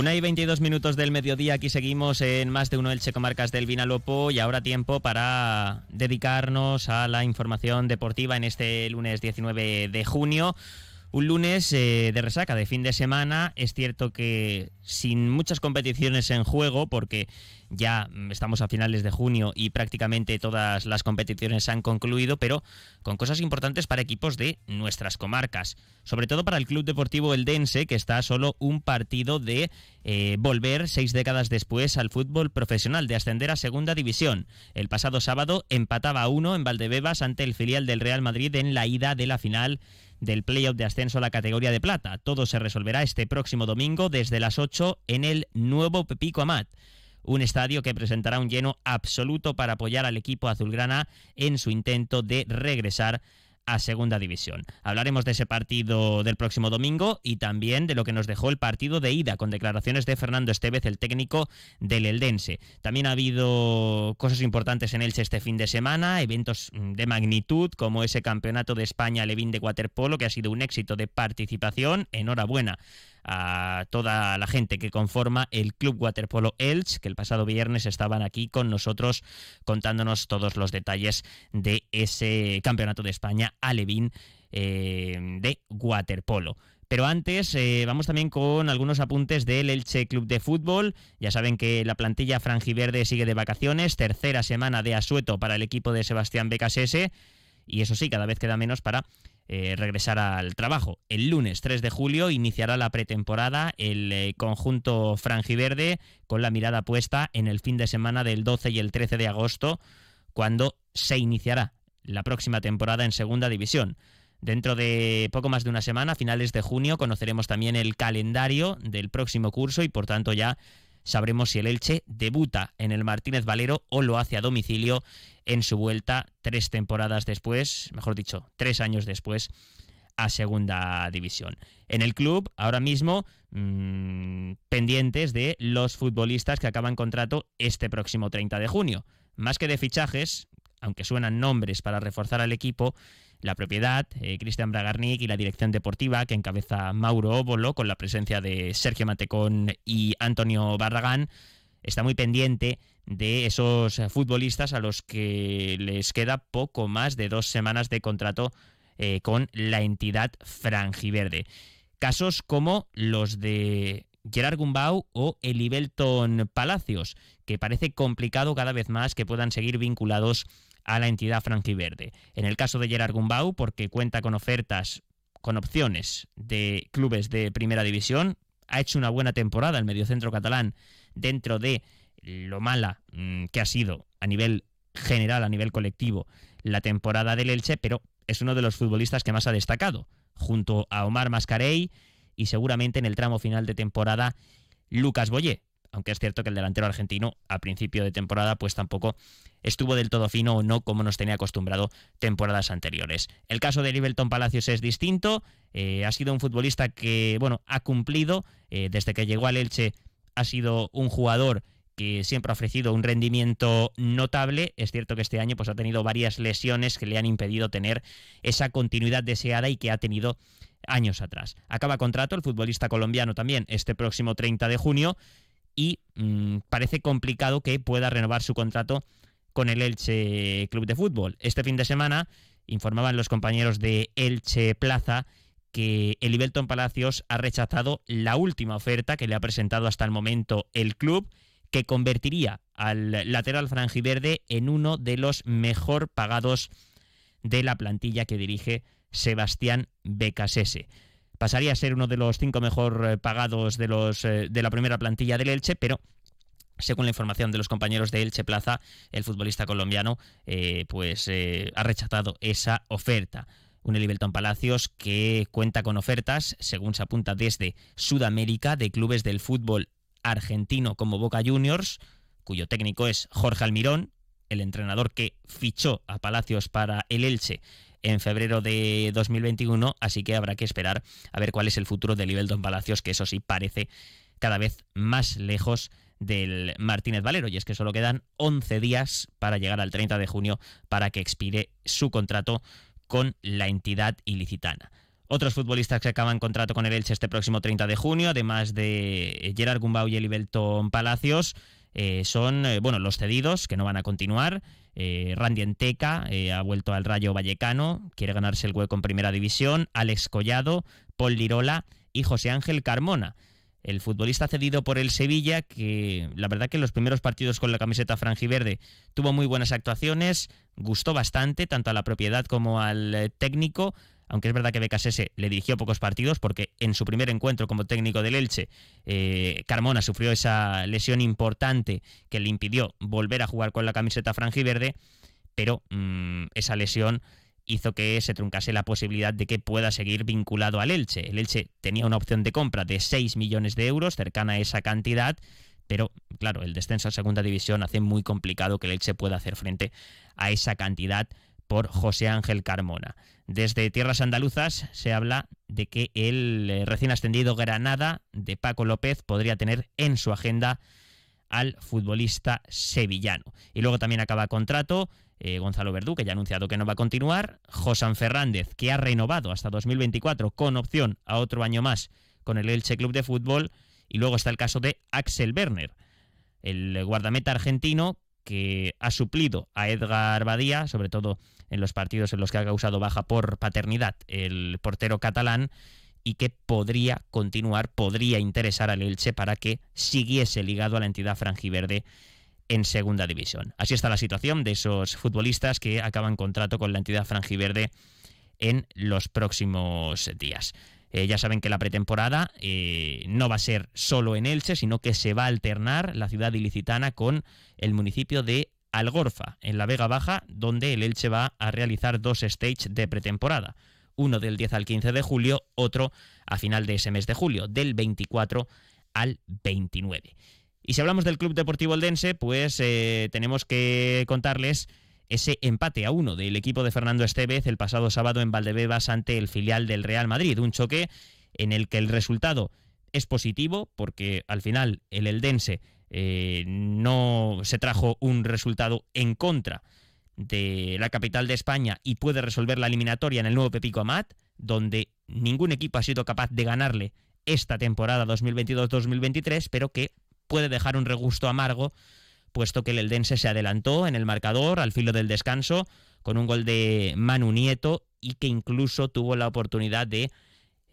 Una y 22 minutos del mediodía, aquí seguimos en más de uno Elche Comarcas del Vinalopó y ahora tiempo para dedicarnos a la información deportiva en este lunes 19 de junio. Un lunes eh, de resaca de fin de semana. Es cierto que sin muchas competiciones en juego, porque ya estamos a finales de junio y prácticamente todas las competiciones han concluido, pero con cosas importantes para equipos de nuestras comarcas. Sobre todo para el Club Deportivo Eldense, que está solo un partido de eh, volver seis décadas después al fútbol profesional, de ascender a Segunda División. El pasado sábado empataba a uno en Valdebebas ante el filial del Real Madrid en la ida de la final del playoff de ascenso a la categoría de plata. Todo se resolverá este próximo domingo desde las 8 en el nuevo Pepico Amat. Un estadio que presentará un lleno absoluto para apoyar al equipo azulgrana en su intento de regresar a Segunda División. Hablaremos de ese partido del próximo domingo y también de lo que nos dejó el partido de ida con declaraciones de Fernando Estevez, el técnico del Eldense. También ha habido cosas importantes en Elche este fin de semana, eventos de magnitud como ese Campeonato de España Levín de Waterpolo que ha sido un éxito de participación. Enhorabuena a toda la gente que conforma el Club Waterpolo Elch, que el pasado viernes estaban aquí con nosotros contándonos todos los detalles de ese Campeonato de España Alevín eh, de waterpolo. Pero antes eh, vamos también con algunos apuntes del Elche Club de Fútbol. Ya saben que la plantilla franjiverde sigue de vacaciones, tercera semana de asueto para el equipo de Sebastián Becasese y eso sí, cada vez queda menos para eh, regresar al trabajo. El lunes 3 de julio iniciará la pretemporada el eh, conjunto franjiverde con la mirada puesta en el fin de semana del 12 y el 13 de agosto, cuando se iniciará la próxima temporada en Segunda División. Dentro de poco más de una semana, a finales de junio, conoceremos también el calendario del próximo curso y por tanto ya sabremos si el Elche debuta en el Martínez Valero o lo hace a domicilio en su vuelta tres temporadas después, mejor dicho, tres años después a segunda división. En el club, ahora mismo, mmm, pendientes de los futbolistas que acaban contrato este próximo 30 de junio. Más que de fichajes, aunque suenan nombres para reforzar al equipo, la propiedad, eh, Cristian Bragarnik y la dirección deportiva que encabeza Mauro Óbolo con la presencia de Sergio Matecón y Antonio Barragán está muy pendiente de esos futbolistas a los que les queda poco más de dos semanas de contrato eh, con la entidad franjiverde. Casos como los de Gerard Gumbau o Elibelton Palacios, que parece complicado cada vez más que puedan seguir vinculados a la entidad franjiverde. En el caso de Gerard Gumbau, porque cuenta con ofertas, con opciones de clubes de primera división, ha hecho una buena temporada el mediocentro catalán dentro de lo mala mm, que ha sido a nivel general, a nivel colectivo, la temporada del Elche, pero es uno de los futbolistas que más ha destacado, junto a Omar Mascarey y seguramente en el tramo final de temporada Lucas Boyé, aunque es cierto que el delantero argentino a principio de temporada pues tampoco estuvo del todo fino o no como nos tenía acostumbrado temporadas anteriores. El caso de Livelton Palacios es distinto, eh, ha sido un futbolista que bueno ha cumplido eh, desde que llegó al Elche ha sido un jugador que siempre ha ofrecido un rendimiento notable. Es cierto que este año pues, ha tenido varias lesiones que le han impedido tener esa continuidad deseada y que ha tenido años atrás. Acaba contrato el futbolista colombiano también este próximo 30 de junio y mmm, parece complicado que pueda renovar su contrato con el Elche Club de Fútbol. Este fin de semana informaban los compañeros de Elche Plaza que el Ibelton Palacios ha rechazado la última oferta que le ha presentado hasta el momento el club, que convertiría al lateral franjiverde en uno de los mejor pagados de la plantilla que dirige Sebastián Becasese. Pasaría a ser uno de los cinco mejor eh, pagados eh, de la primera plantilla del Elche, pero según la información de los compañeros de Elche Plaza, el futbolista colombiano eh, pues ha rechazado esa oferta. Un Elibelton Palacios que cuenta con ofertas, según se apunta desde Sudamérica, de clubes del fútbol argentino como Boca Juniors, cuyo técnico es Jorge Almirón, el entrenador que fichó a Palacios para el Elche en febrero de 2021, así que habrá que esperar a ver cuál es el futuro de Libelton Palacios, que eso sí parece cada vez más lejos del Martínez Valero, y es que solo quedan 11 días para llegar al 30 de junio para que expire su contrato con la entidad ilicitana. Otros futbolistas que acaban contrato con el Elche este próximo 30 de junio, además de Gerard Gumbau y Elibelton Palacios, eh, son eh, bueno los cedidos que no van a continuar. Eh, Randy Enteca ha vuelto al Rayo Vallecano, quiere ganarse el hueco en Primera División. Alex Collado, Paul Lirola y José Ángel Carmona. El futbolista cedido por el Sevilla, que la verdad que en los primeros partidos con la camiseta franjiverde tuvo muy buenas actuaciones, gustó bastante tanto a la propiedad como al técnico, aunque es verdad que Becasese le dirigió pocos partidos porque en su primer encuentro como técnico del Elche, eh, Carmona sufrió esa lesión importante que le impidió volver a jugar con la camiseta franjiverde, pero mm, esa lesión hizo que se truncase la posibilidad de que pueda seguir vinculado al Elche. El Elche tenía una opción de compra de 6 millones de euros, cercana a esa cantidad, pero claro, el descenso a segunda división hace muy complicado que el Elche pueda hacer frente a esa cantidad por José Ángel Carmona. Desde tierras andaluzas se habla de que el eh, recién ascendido Granada de Paco López podría tener en su agenda al futbolista sevillano. Y luego también acaba contrato eh, Gonzalo Verdú, que ya ha anunciado que no va a continuar, José Fernández, que ha renovado hasta 2024 con opción a otro año más con el Elche Club de Fútbol, y luego está el caso de Axel Werner, el guardameta argentino que ha suplido a Edgar Badía, sobre todo en los partidos en los que ha causado baja por paternidad el portero catalán, y que podría continuar, podría interesar al Elche para que siguiese ligado a la entidad franjiverde en segunda división. Así está la situación de esos futbolistas que acaban contrato con la entidad franjiverde en los próximos días. Eh, ya saben que la pretemporada eh, no va a ser solo en Elche, sino que se va a alternar la ciudad ilicitana con el municipio de Algorfa, en la Vega Baja, donde el Elche va a realizar dos stages de pretemporada. Uno del 10 al 15 de julio, otro a final de ese mes de julio, del 24 al 29. Y si hablamos del Club Deportivo Eldense, pues eh, tenemos que contarles ese empate a uno del equipo de Fernando Estevez el pasado sábado en Valdebebas ante el filial del Real Madrid. Un choque en el que el resultado es positivo porque al final el Eldense eh, no se trajo un resultado en contra de la capital de España y puede resolver la eliminatoria en el nuevo Pepico Amat, donde ningún equipo ha sido capaz de ganarle esta temporada 2022-2023, pero que puede dejar un regusto amargo, puesto que el Eldense se adelantó en el marcador al filo del descanso con un gol de Manu Nieto y que incluso tuvo la oportunidad de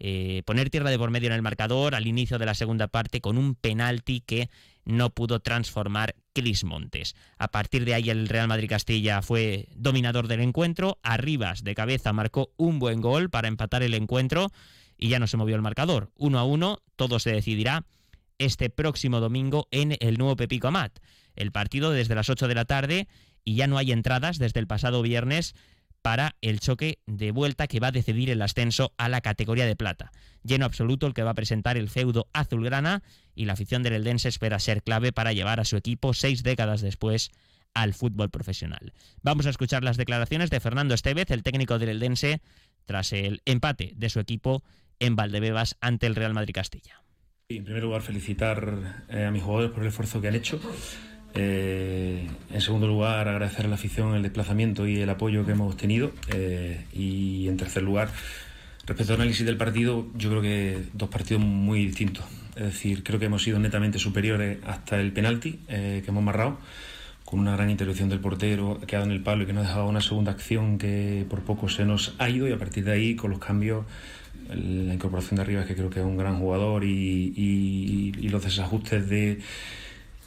eh, poner tierra de por medio en el marcador al inicio de la segunda parte con un penalti que no pudo transformar Cris Montes. A partir de ahí el Real Madrid Castilla fue dominador del encuentro, Arribas de cabeza marcó un buen gol para empatar el encuentro y ya no se movió el marcador. Uno a uno, todo se decidirá este próximo domingo en el nuevo Pepico Amat. El partido desde las 8 de la tarde y ya no hay entradas desde el pasado viernes para el choque de vuelta que va a decidir el ascenso a la categoría de plata. Lleno absoluto el que va a presentar el feudo azulgrana y la afición del Eldense espera ser clave para llevar a su equipo seis décadas después al fútbol profesional. Vamos a escuchar las declaraciones de Fernando Estevez, el técnico del Eldense, tras el empate de su equipo en Valdebebas ante el Real Madrid Castilla. En primer lugar, felicitar eh, a mis jugadores por el esfuerzo que han hecho. Eh, en segundo lugar, agradecer a la afición el desplazamiento y el apoyo que hemos tenido. Eh, y en tercer lugar, respecto al análisis del partido, yo creo que dos partidos muy distintos. Es decir, creo que hemos sido netamente superiores hasta el penalti eh, que hemos marrado, con una gran intervención del portero que ha dado en el palo y que nos ha dejado una segunda acción que por poco se nos ha ido. Y a partir de ahí, con los cambios, la incorporación de arriba, que creo que es un gran jugador, y los desajustes de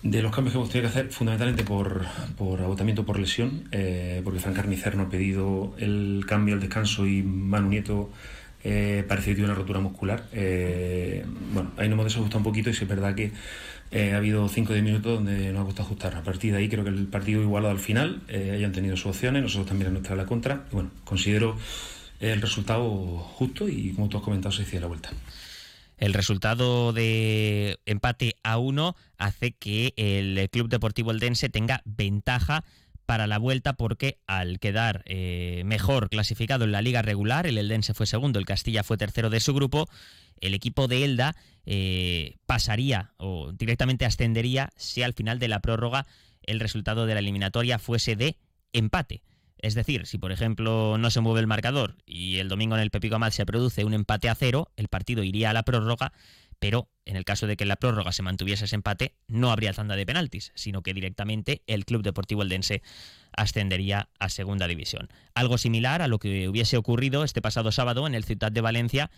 de los cambios que hemos tenido que hacer, fundamentalmente por, por agotamiento por lesión, eh, porque Fran Carnicer no ha pedido el cambio al descanso y Manu Nieto eh, parece que tiene una rotura muscular. Eh, bueno, ahí nos hemos desajustado un poquito y sí es verdad que ha habido 5 o 10 minutos donde nos ha costado ajustar. A partir de ahí creo que el partido igualado al final, hayan tenido sus opciones, nosotros también nos trae la contra. Y bueno, considero el resultado justo y como tú has comentado se hiciera la vuelta. El resultado de empate a uno hace que el Club Deportivo Eldense tenga ventaja para la vuelta porque al quedar eh, mejor clasificado en la liga regular, el Eldense fue segundo, el Castilla fue tercero de su grupo, el equipo de Elda eh, pasaría o directamente ascendería si al final de la prórroga el resultado de la eliminatoria fuese de empate. Es decir, si por ejemplo no se mueve el marcador y el domingo en el Pepico Amat se produce un empate a cero, el partido iría a la prórroga, pero en el caso de que en la prórroga se mantuviese ese empate, no habría tanda de penaltis, sino que directamente el Club Deportivo Eldense ascendería a Segunda División. Algo similar a lo que hubiese ocurrido este pasado sábado en el Ciudad de Valencia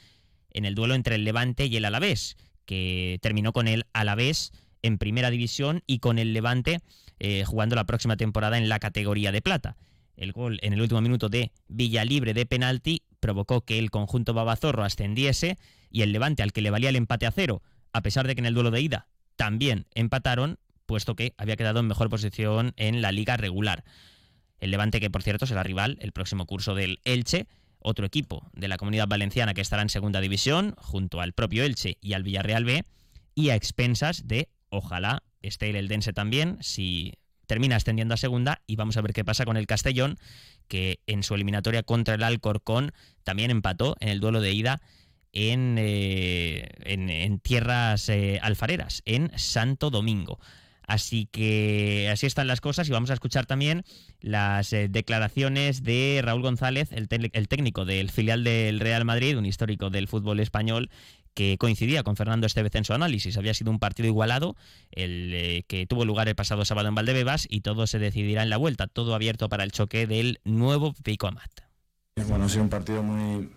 en el duelo entre el Levante y el Alavés, que terminó con el Alavés en Primera División y con el Levante eh, jugando la próxima temporada en la categoría de plata. El gol en el último minuto de Villalibre de penalti provocó que el conjunto babazorro ascendiese y el Levante, al que le valía el empate a cero, a pesar de que en el duelo de ida también empataron, puesto que había quedado en mejor posición en la liga regular. El Levante, que por cierto será rival el próximo curso del Elche, otro equipo de la comunidad valenciana que estará en segunda división, junto al propio Elche y al Villarreal B, y a expensas de, ojalá, esté el Eldense también, si termina ascendiendo a segunda y vamos a ver qué pasa con el Castellón, que en su eliminatoria contra el Alcorcón también empató en el duelo de ida en, eh, en, tierras eh, alfareras, en Santo Domingo. Así que así están las cosas y vamos a escuchar también las eh, declaraciones de Raúl González, el, el, técnico del filial del Real Madrid, un histórico del fútbol español, que coincidía con Fernando Estevez en su análisis. Había sido un partido igualado, el eh, que tuvo lugar el pasado sábado en Valdebebas, y todo se decidirá en la vuelta, todo abierto para el choque del nuevo Pico Amat. Bueno, ha sido un partido muy,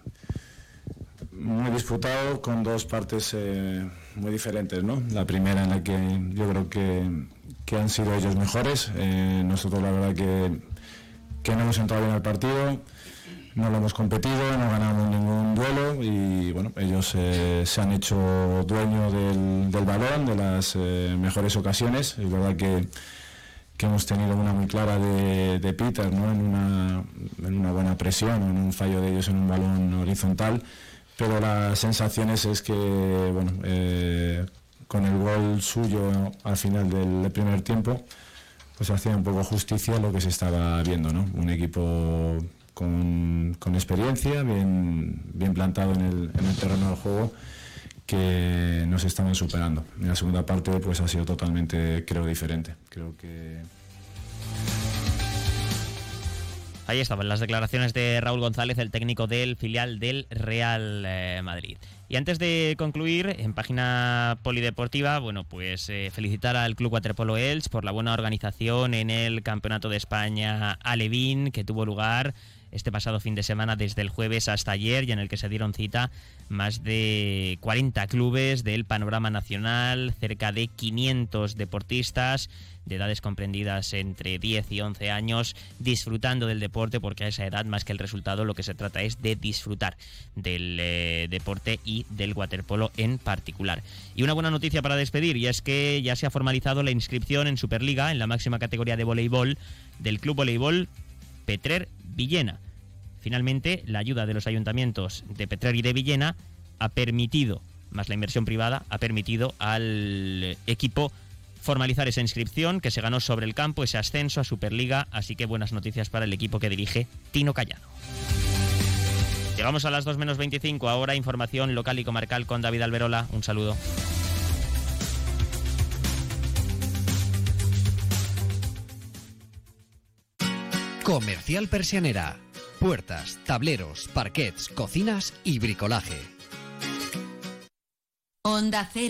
muy disputado con dos partes eh, muy diferentes. ¿no? La primera en la que yo creo que, que han sido ellos mejores. Eh, nosotros la verdad que, que no hemos entrado bien al partido no lo hemos competido, no ganamos ningún duelo y bueno, ellos eh, se han hecho dueño del, balón, de las eh, mejores ocasiones. Es verdad que, hemos tenido una muy clara de, Peter ¿no? en, una, en una buena presión, en un fallo de ellos en un balón horizontal, pero las sensaciones es que bueno, eh, con el gol suyo al final del primer tiempo, pues hacía un poco justicia lo que se estaba viendo, ¿no? Un equipo con, experiencia, bien, bien plantado en el, en el terreno del juego que nos estaban superando. En la segunda parte pues ha sido totalmente, creo, diferente. Creo que... Ahí estaban las declaraciones de Raúl González, el técnico del filial del Real eh, Madrid. Y antes de concluir, en página polideportiva, bueno, pues eh, felicitar al Club Waterpolo Els por la buena organización en el Campeonato de España Alevín que tuvo lugar este pasado fin de semana desde el jueves hasta ayer y en el que se dieron cita más de 40 clubes del panorama nacional, cerca de 500 deportistas de edades comprendidas entre 10 y 11 años disfrutando del deporte porque a esa edad más que el resultado lo que se trata es de disfrutar del eh, deporte y del waterpolo en particular. Y una buena noticia para despedir y es que ya se ha formalizado la inscripción en Superliga en la máxima categoría de voleibol del Club Voleibol Petrer Villena. Finalmente, la ayuda de los ayuntamientos de Petrer y de Villena ha permitido, más la inversión privada, ha permitido al equipo formalizar esa inscripción que se ganó sobre el campo, ese ascenso a Superliga, así que buenas noticias para el equipo que dirige Tino Callano. Llegamos a las 2 menos 25, ahora información local y comarcal con David Alberola. Un saludo. Comercial Persianera. Puertas, tableros, parquets, cocinas y bricolaje. Onda Cero.